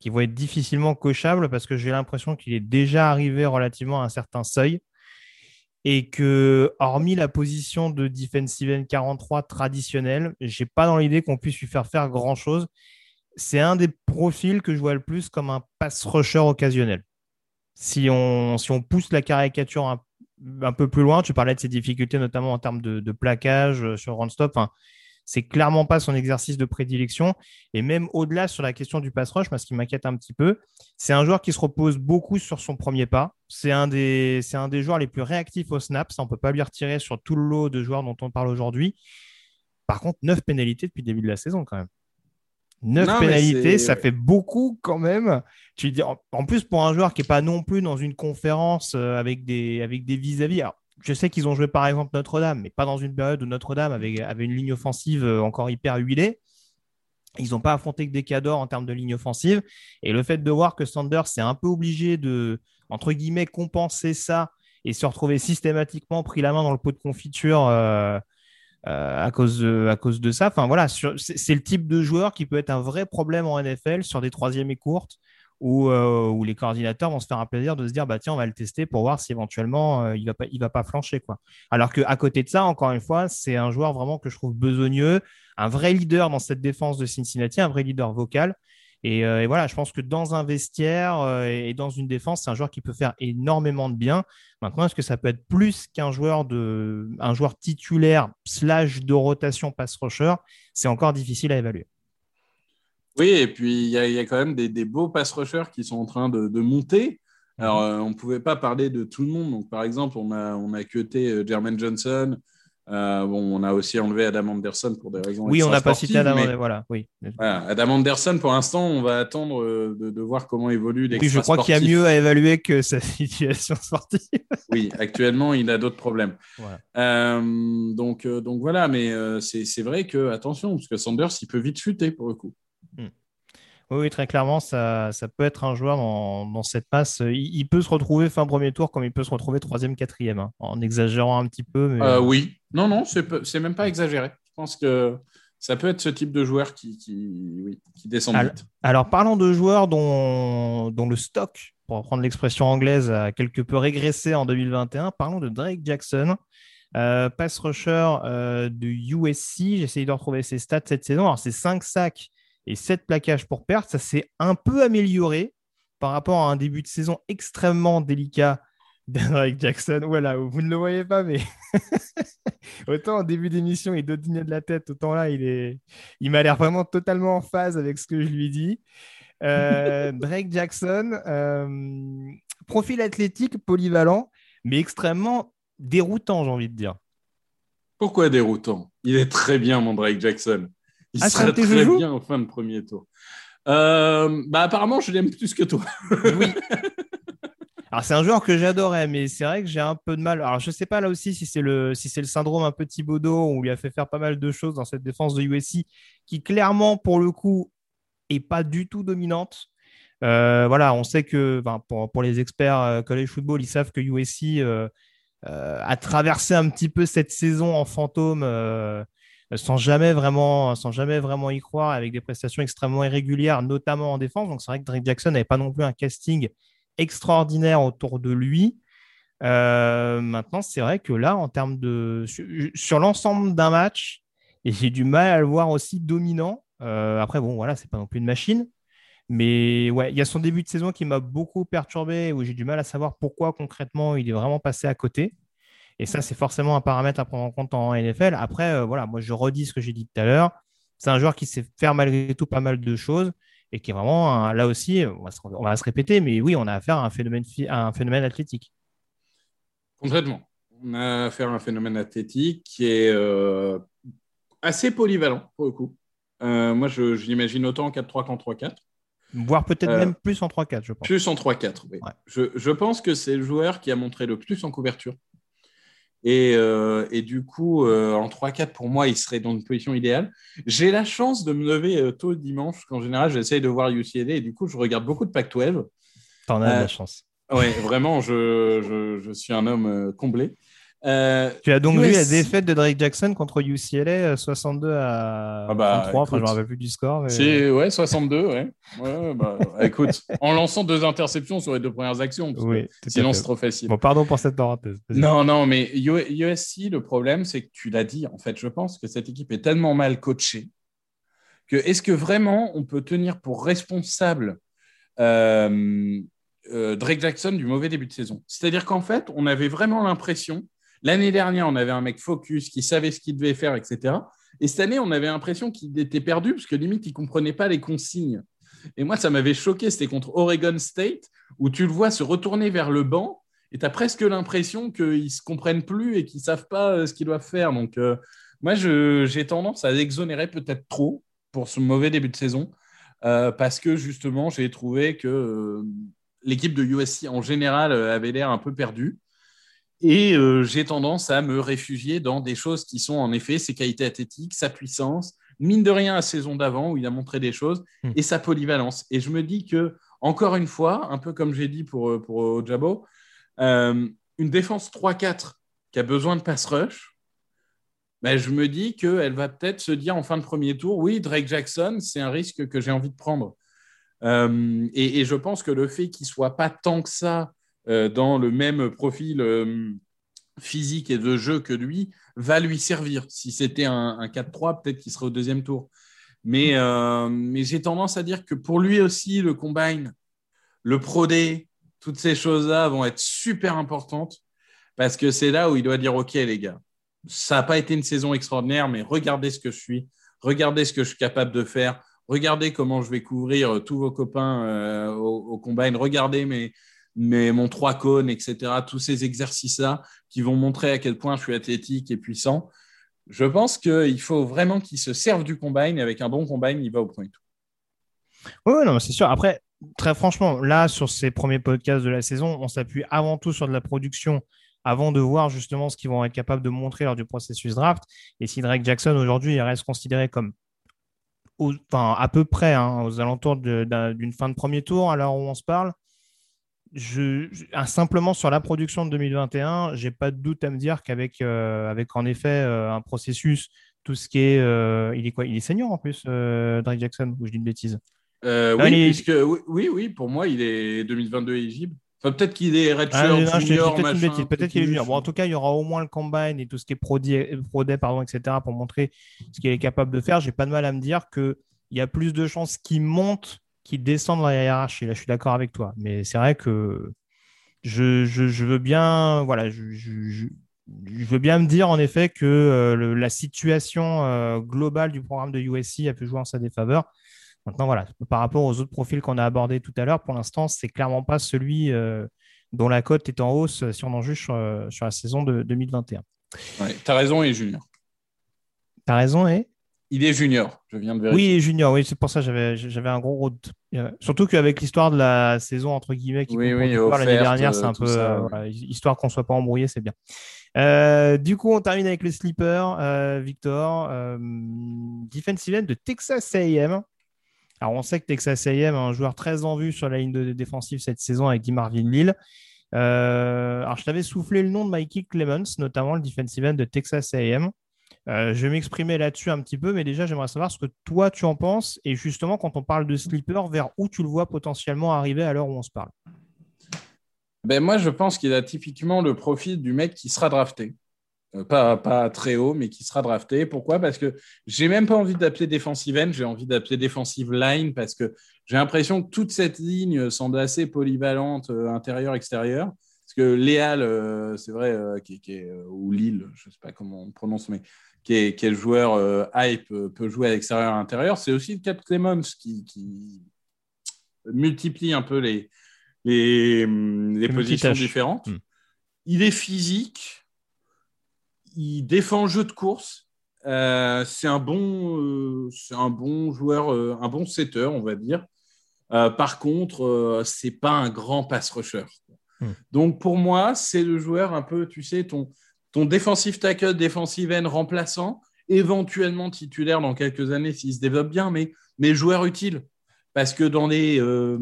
qui vont être difficilement cochables parce que j'ai l'impression qu'il est déjà arrivé relativement à un certain seuil et que, hormis la position de defensive end 43 traditionnelle, j'ai pas dans l'idée qu'on puisse lui faire faire grand chose. C'est un des profils que je vois le plus comme un pass rusher occasionnel si on, si on pousse la caricature un, peu plus loin, tu parlais de ses difficultés, notamment en termes de, plaquage euh, sur run stop. C'est clairement pas son exercice de prédilection. Et même au-delà sur la question du pass rush, ce qui m'inquiète un petit peu, c'est un joueur qui se repose beaucoup sur son premier pas. C'est un des, c'est un des joueurs les plus réactifs au snap. Ça, on peut pas lui retirer sur tout le lot de joueurs dont on parle aujourd'hui. Par contre, 9 pénalités depuis le début de la saison quand même. 9 pénalités, ça fait beaucoup quand même. Tu dis, en plus, pour un joueur qui n'est pas non plus dans une conférence euh, avec des avec des vis-à-vis. Je sais qu'ils ont joué par exemple Notre-Dame, mais pas dans une période où Notre-Dame avait, une ligne offensive euh, encore hyper huilée. Ils n'ont pas affronté que des cadors en termes de ligne offensive. Et le fait de voir que Sanders s'est un peu obligé de, entre guillemets, compenser ça et se retrouver systématiquement pris la main dans le pot de confiture euh, euh, à, cause de, à cause de ça. Enfin voilà, c'est le type de joueur qui peut être un vrai problème en NFL sur des troisièmes et courtes où, euh, les coordinateurs vont se faire un plaisir de se dire bah tiens on va le tester pour voir si éventuellement euh, il va pas il va pas flancher quoi. Alors que à côté de ça encore une fois c'est un joueur vraiment que je trouve besogneux, un vrai leader dans cette défense de Cincinnati, un vrai leader vocal euh, et, voilà, je pense que dans un vestiaire euh, et dans une défense, c'est un joueur qui peut faire énormément de bien. Maintenant, est-ce que ça peut être plus qu'un joueur de, un joueur titulaire slash de rotation pass rusher? C'est encore difficile à évaluer. Oui, et puis il y, a quand même des, beaux pass rushers qui sont en train de, monter. Alors, mhm. euh, on ne pouvait pas parler de tout le monde. Donc, par exemple, on a, on a cuté Jermaine Johnson, euh, bon, on a aussi enlevé Adam Anderson pour des raisons. Oui, on n'a pas cité Adam. Voilà, oui. Adam Anderson, pour l'instant, on va attendre euh, de, voir comment évolue Oui, je crois qu'il y a mieux à évaluer que sa situation sportive. oui, actuellement, il a d'autres problèmes. Euh, donc, donc voilà, mais c'est vrai que attention, parce que Sanders, il peut vite chuter pour le coup. Oui, très clairement, ça, ça, peut être un joueur dans, cette passe. Il, peut se retrouver fin premier tour comme il peut se retrouver troisième, quatrième, hein, en exagérant un petit peu. Euh, oui, non, non, c'est même pas exagéré. Je pense que ça peut être ce type de joueur qui, qui, descend alors, vite. Alors, parlons de joueurs dont, dont le stock, pour reprendre l'expression anglaise, a quelque peu régressé en 2021. Parlons de Drake Jackson. pass rusher de USC. J'ai essayé de retrouver ses stats cette saison. Alors, c'est 5 sacs et 7 plaquages pour perte. Ça s'est un peu amélioré par rapport à un début de saison extrêmement délicat d'Hendrick Jackson. Voilà, vous ne le voyez pas, mais autant en début d'émission, il dotinait de la tête, autant là, il, est... il m'a l'air vraiment totalement en phase avec ce que je lui dis. Euh, Drake Jackson, euh, profil athlétique, polyvalent, mais extrêmement déroutant, j'ai envie de dire. Pourquoi déroutant? Il est très bien, mon Drake Jackson. Il ah, serait très bien en fin de premier tour. Euh, bah, apparemment, je l'aime plus que toi. oui. Alors, c'est un joueur que j'adorais, mais c'est vrai que j'ai un peu de mal. Alors, je sais pas là aussi si c'est le, si c'est le syndrome un peu Thibodeau, où il a fait faire pas mal de choses dans cette défense de USC, qui clairement, pour le coup, est pas du tout dominante. Euh, voilà, on sait que pour, pour, les experts euh, college football, ils savent que USC euh, a traversé un petit peu cette saison en fantôme sans jamais vraiment, sans jamais vraiment y croire, avec des prestations extrêmement irrégulières, notamment en défense. Donc c'est vrai que Drake Jackson n'avait pas non plus un casting extraordinaire autour de lui. Euh, maintenant, c'est vrai que là, en termes de. Sur, l'ensemble d'un match, et j'ai du mal à le voir aussi dominant. Euh, après, bon, voilà, c'est pas non plus une machine. Mais il y a son début de saison qui m'a beaucoup perturbé, où j'ai du mal à savoir pourquoi concrètement il est vraiment passé à côté. Et ça, c'est forcément un paramètre à prendre en compte en NFL. Après, euh, voilà, moi je redis ce que j'ai dit tout à l'heure. C'est un joueur qui sait faire malgré tout pas mal de choses et qui est vraiment, là aussi, on va, se, répéter, mais oui, on a affaire à un phénomène, un phénomène athlétique. Complètement. On a affaire à un phénomène athlétique qui est euh, assez polyvalent, pour le coup. Euh, moi, je, l'imagine autant en 4-3 qu'en 3-4. Voire peut-être euh, même plus en 3-4, je pense. Plus en 3-4, oui. Je, je, pense que c'est le joueur qui a montré le plus en couverture. Euh, et, du coup, euh, en 3-4, pour moi, il serait dans une position idéale. J'ai la chance de me lever euh, tôt dimanche, qu'en général, j'essaye de voir UCLA, et du coup, je regarde beaucoup de Pac-12. T'en as de la chance. Oui, vraiment, je, je, suis un homme comblé. Euh, tu as donc vu la défaite de Drake Jackson contre UCLA 62 euh, à ah bah, 33, enfin, je me rappelle plus du score. C'est ouais 62, ouais. ouais bah, écoute, en lançant deux interceptions sur les deux premières actions, oui, sinon c'est trop facile. Bon, pardon pour cette parenthèse. Non, non, mais USC, le problème, c'est que tu l'as dit. En fait, je pense que cette équipe est tellement mal coachée que est-ce que vraiment on peut tenir pour responsable euh, Drake Jackson du mauvais début de saison? C'est-à-dire qu'en fait, on avait vraiment l'impression L'année dernière, on avait un mec focus qui savait ce qu'il devait faire, etc. Et cette année, on avait l'impression qu'il était perdu parce que limite, il ne comprenait pas les consignes. Et moi, ça m'avait choqué. C'était contre Oregon State où tu le vois se retourner vers le banc et tu as presque l'impression qu'ils ne se comprennent plus et qu'ils ne savent pas euh, ce qu'ils doivent faire. Donc, euh, moi, j'ai tendance à l'exonérer peut-être trop pour ce mauvais début de saison euh, parce que justement, j'ai trouvé que l'équipe de USC en général avait l'air un peu perdue. Et euh, j'ai tendance à me réfugier dans des choses qui sont en effet ses qualités athlétiques, sa puissance, mine de rien la saison d'avant où il a montré des choses, hmm. et sa polyvalence. Et je me dis que, encore une fois, un peu comme j'ai dit pour, euh, pour Ojabo, euh, une défense 3-4 qui a besoin de pass rush, ben, je me dis qu'elle va peut-être se dire en fin de premier tour, oui, Drake Jackson, c'est un risque que j'ai envie de prendre. et, et, je pense que le fait qu'il soit pas tant que ça dans le même profil euh, physique et de jeu que lui va lui servir. Si c'était un, 4-3, peut-être qu'il serait au deuxième tour. Mais, euh, mais j'ai tendance à dire que pour lui aussi, le combine, le pro day, toutes ces choses-là vont être super importantes parce que c'est là où il doit dire OK, les gars, ça n'a pas été une saison extraordinaire, mais regardez ce que je suis, regardez ce que je suis capable de faire, regardez comment je vais couvrir tous vos copains au, combine, regardez mes, mais mon trois cônes, etc., tous ces exercices-là qui vont montrer à quel point je suis athlétique et puissant. Je pense qu'il faut vraiment qu'il se serve du combine et avec un bon combine, il va au point. Oui, non, c'est sûr. Après, très franchement, là, sur ces premiers podcasts de la saison, on s'appuie avant tout sur de la production avant de voir justement ce qu'ils vont être capables de montrer lors du processus draft. Et si Drake Jackson aujourd'hui il reste considéré comme enfin, à peu près hein, aux alentours d'une fin de premier tour, à l'heure où on se parle, je, ah, simplement sur la production de 2021, j'ai pas de doute à me dire qu'avec euh, avec en effet euh, un processus, tout ce qui est, euh, il est quoi Il est senior en plus, Drake Jackson, ou je dis une bêtise? Oui, oui, oui, pour moi, il est 2022 éligible. peut-être qu'il est redshirt Ah, junior, peut-être une machin, bêtise. Peut-être qu'il est junior. Bon, en tout cas, il y aura au moins le combine et tout ce qui est pro day, pro day, pardon, etc. pour montrer ce qu'il est capable de faire. J'ai pas de mal à me dire qu'il y a plus de chances qu'il monte qu'il descende dans la hiérarchie. Là, je suis d'accord avec toi. Mais c'est vrai que je, je- je veux bien, voilà, je, je- veux bien me dire en effet que euh, le- la situation euh, globale du programme de USC a pu jouer en sa défaveur. Maintenant, voilà, par rapport aux autres profils qu'on a abordés tout à l'heure, pour l'instant, c'est clairement pas celui euh, dont la cote est en hausse si on en juge sur, sur la saison de 2021. Ouais, T'as raison, il est junior. T'as raison, et? Il est junior, je viens de vérifier. Oui, et Junior, oui, c'est pour ça que j'avais j'avais un gros road. Surtout qu'avec l'histoire de la saison, entre guillemets, qui Oui, l'année dernière, c'est un peu. ça, euh, ouais. voilà, histoire qu'on ne soit pas embrouillé, c'est bien. Euh, du coup, on termine avec le sleeper, euh, Victor. Euh, defensive end de Texas AM. Alors, on sait que Texas AM a un joueur très en vue sur la ligne de défensive cette saison avec Guy Marvin Lille. Alors, je t'avais soufflé le nom de Mikey Clemens, notamment le defensive end de Texas AM. Euh, je vais m'exprimer là-dessus un petit peu, mais déjà, j'aimerais savoir ce que toi, tu en penses. Et justement, quand on parle de sleeper, vers où tu le vois potentiellement arriver à l'heure où on se parle? Ben, moi, je pense qu'il a typiquement le profil du mec qui sera drafté. Euh, pas, pas très haut, mais qui sera drafté. Pourquoi? Parce que j'ai même pas envie d'appeler defensive end, j'ai envie d'appeler defensive line parce que j'ai l'impression que toute cette ligne semble assez polyvalente, euh, intérieur-extérieur. Parce que Léal, c'est vrai, qui, ou Lille, je ne sais pas comment on prononce, mais est le joueur euh, hype, euh, peut jouer à l'extérieur et à l'intérieur. C'est aussi le cas de Clemens qui, qui multiplie un peu les, les, hum, les positions différentes. Hmm. Il est physique, il défend le jeu de course. Euh, c'est un bon, euh, c'est un bon joueur, un bon setter, on va dire. Par contre, c'est pas un grand pass rusher. Hmm. Donc pour moi, c'est le joueur un peu, tu sais, ton, ton défensif tackle, défensive end remplaçant, éventuellement titulaire dans quelques années s'il se développe bien, mais, joueur utile. Parce que dans les, euh,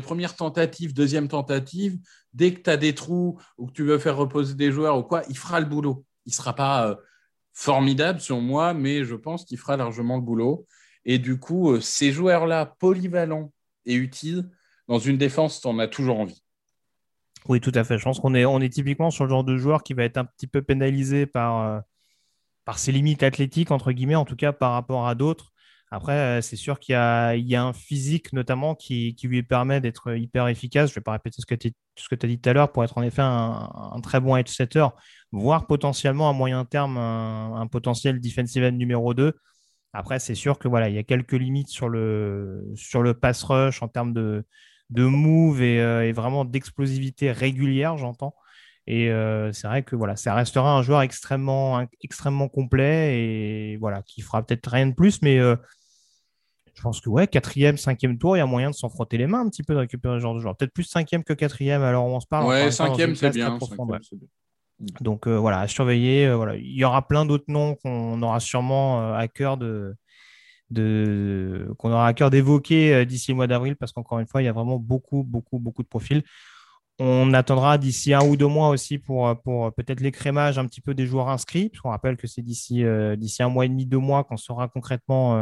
premières tentatives, deuxième tentative, dès que tu as des trous ou que tu veux faire reposer des joueurs ou quoi, il fera le boulot. Il ne sera pas euh, formidable sur moi, mais je pense qu'il fera largement le boulot. Et du coup, euh, ces joueurs-là, polyvalents et utiles, dans une défense, tu en as toujours envie. Oui, tout à fait. Je pense qu'on est, typiquement sur le genre de joueur qui va être un petit peu pénalisé par, euh, ses limites athlétiques, entre guillemets, en tout cas par rapport à d'autres. Après, euh, c'est sûr qu'il y a, un physique notamment qui, lui permet d'être hyper efficace. Je ne vais pas répéter ce que tu as dit tout à l'heure pour être en effet un, un très bon edge voire potentiellement à moyen terme un, potentiel defensive end numéro 2. Après, c'est sûr que voilà, il y a quelques limites sur le pass rush en termes de, de move et, euh, et vraiment d'explosivité régulière, j'entends. Et euh, c'est vrai que voilà, ça restera un joueur extrêmement, un- extrêmement complet et voilà, qui fera peut-être rien de plus, mais euh, je pense que ouais, quatrième, cinquième tour, il y a moyen de s'en frotter les mains un petit peu de récupérer ce genre de joueur. Peut-être plus cinquième que quatrième, alors on se parle. ouais, cinquième, c'est bien. ouais. Donc euh, voilà, à surveiller. voilà. Il y aura plein d'autres noms qu'on aura sûrement à cœur de, qu'on aura à cœur d'évoquer euh, d'ici le mois d'avril parce qu'encore une fois, il y a vraiment beaucoup, beaucoup, beaucoup de profils. On attendra d'ici un ou deux mois aussi pour, peut-être l'écrémage un petit peu des joueurs inscrits, parce qu'on rappelle que c'est d'ici euh, d'ici un mois et demi, deux mois qu'on saura concrètement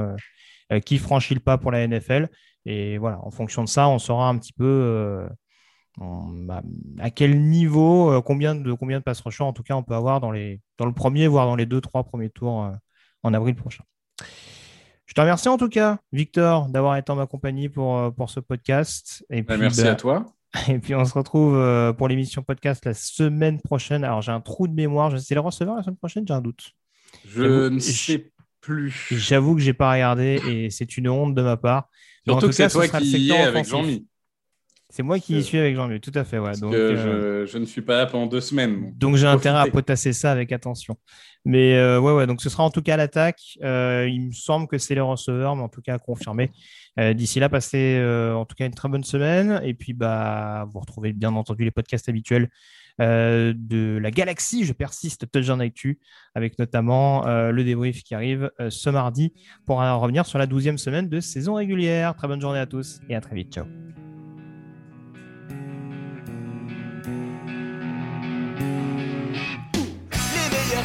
euh, qui franchit le pas pour la NFL. Et voilà, en fonction de ça, on saura un petit peu on- bah, à quel niveau, combien de combien de pass rushers en tout cas on peut avoir dans dans le premier, voire dans les deux, trois premiers tours en avril prochain. Je te remercie en tout cas, Victor, d'avoir été en ma compagnie pour, euh, pour ce podcast. Et Bah, puis, merci bah, à toi. et puis on se retrouve euh, pour l'émission podcast la semaine prochaine. Alors j'ai un trou de mémoire. Je- C'est le receveur la semaine prochaine, j'ai un doute. Je ne sais plus. J'avoue que j'ai pas regardé et c'est une honte de ma part. Surtout tout que c'est cas, ce toi qui y avec. Jean-Mi. C'est moi qui y suis avec Jean-Mi, tout à fait. Ouais. Parce Donc, que euh, je, je ne suis pas là pendant deux semaines. donc. J'ai intérêt à potasser ça avec attention. Mais euh, ouais, ouais, donc ce sera en tout cas l'attaque. Euh, il me semble que c'est les receveurs, mais en tout cas à confirmer. Euh, D'ici là, passez euh, en tout cas une très bonne semaine. Et puis bah vous retrouvez bien entendu les podcasts habituels euh, de la galaxie. Je persiste Touchdown Actu, avec notamment euh, le débrief qui arrive euh, ce mardi pour euh, revenir sur la douzième semaine de saison régulière. Très bonne journée à tous et à très vite. Ciao.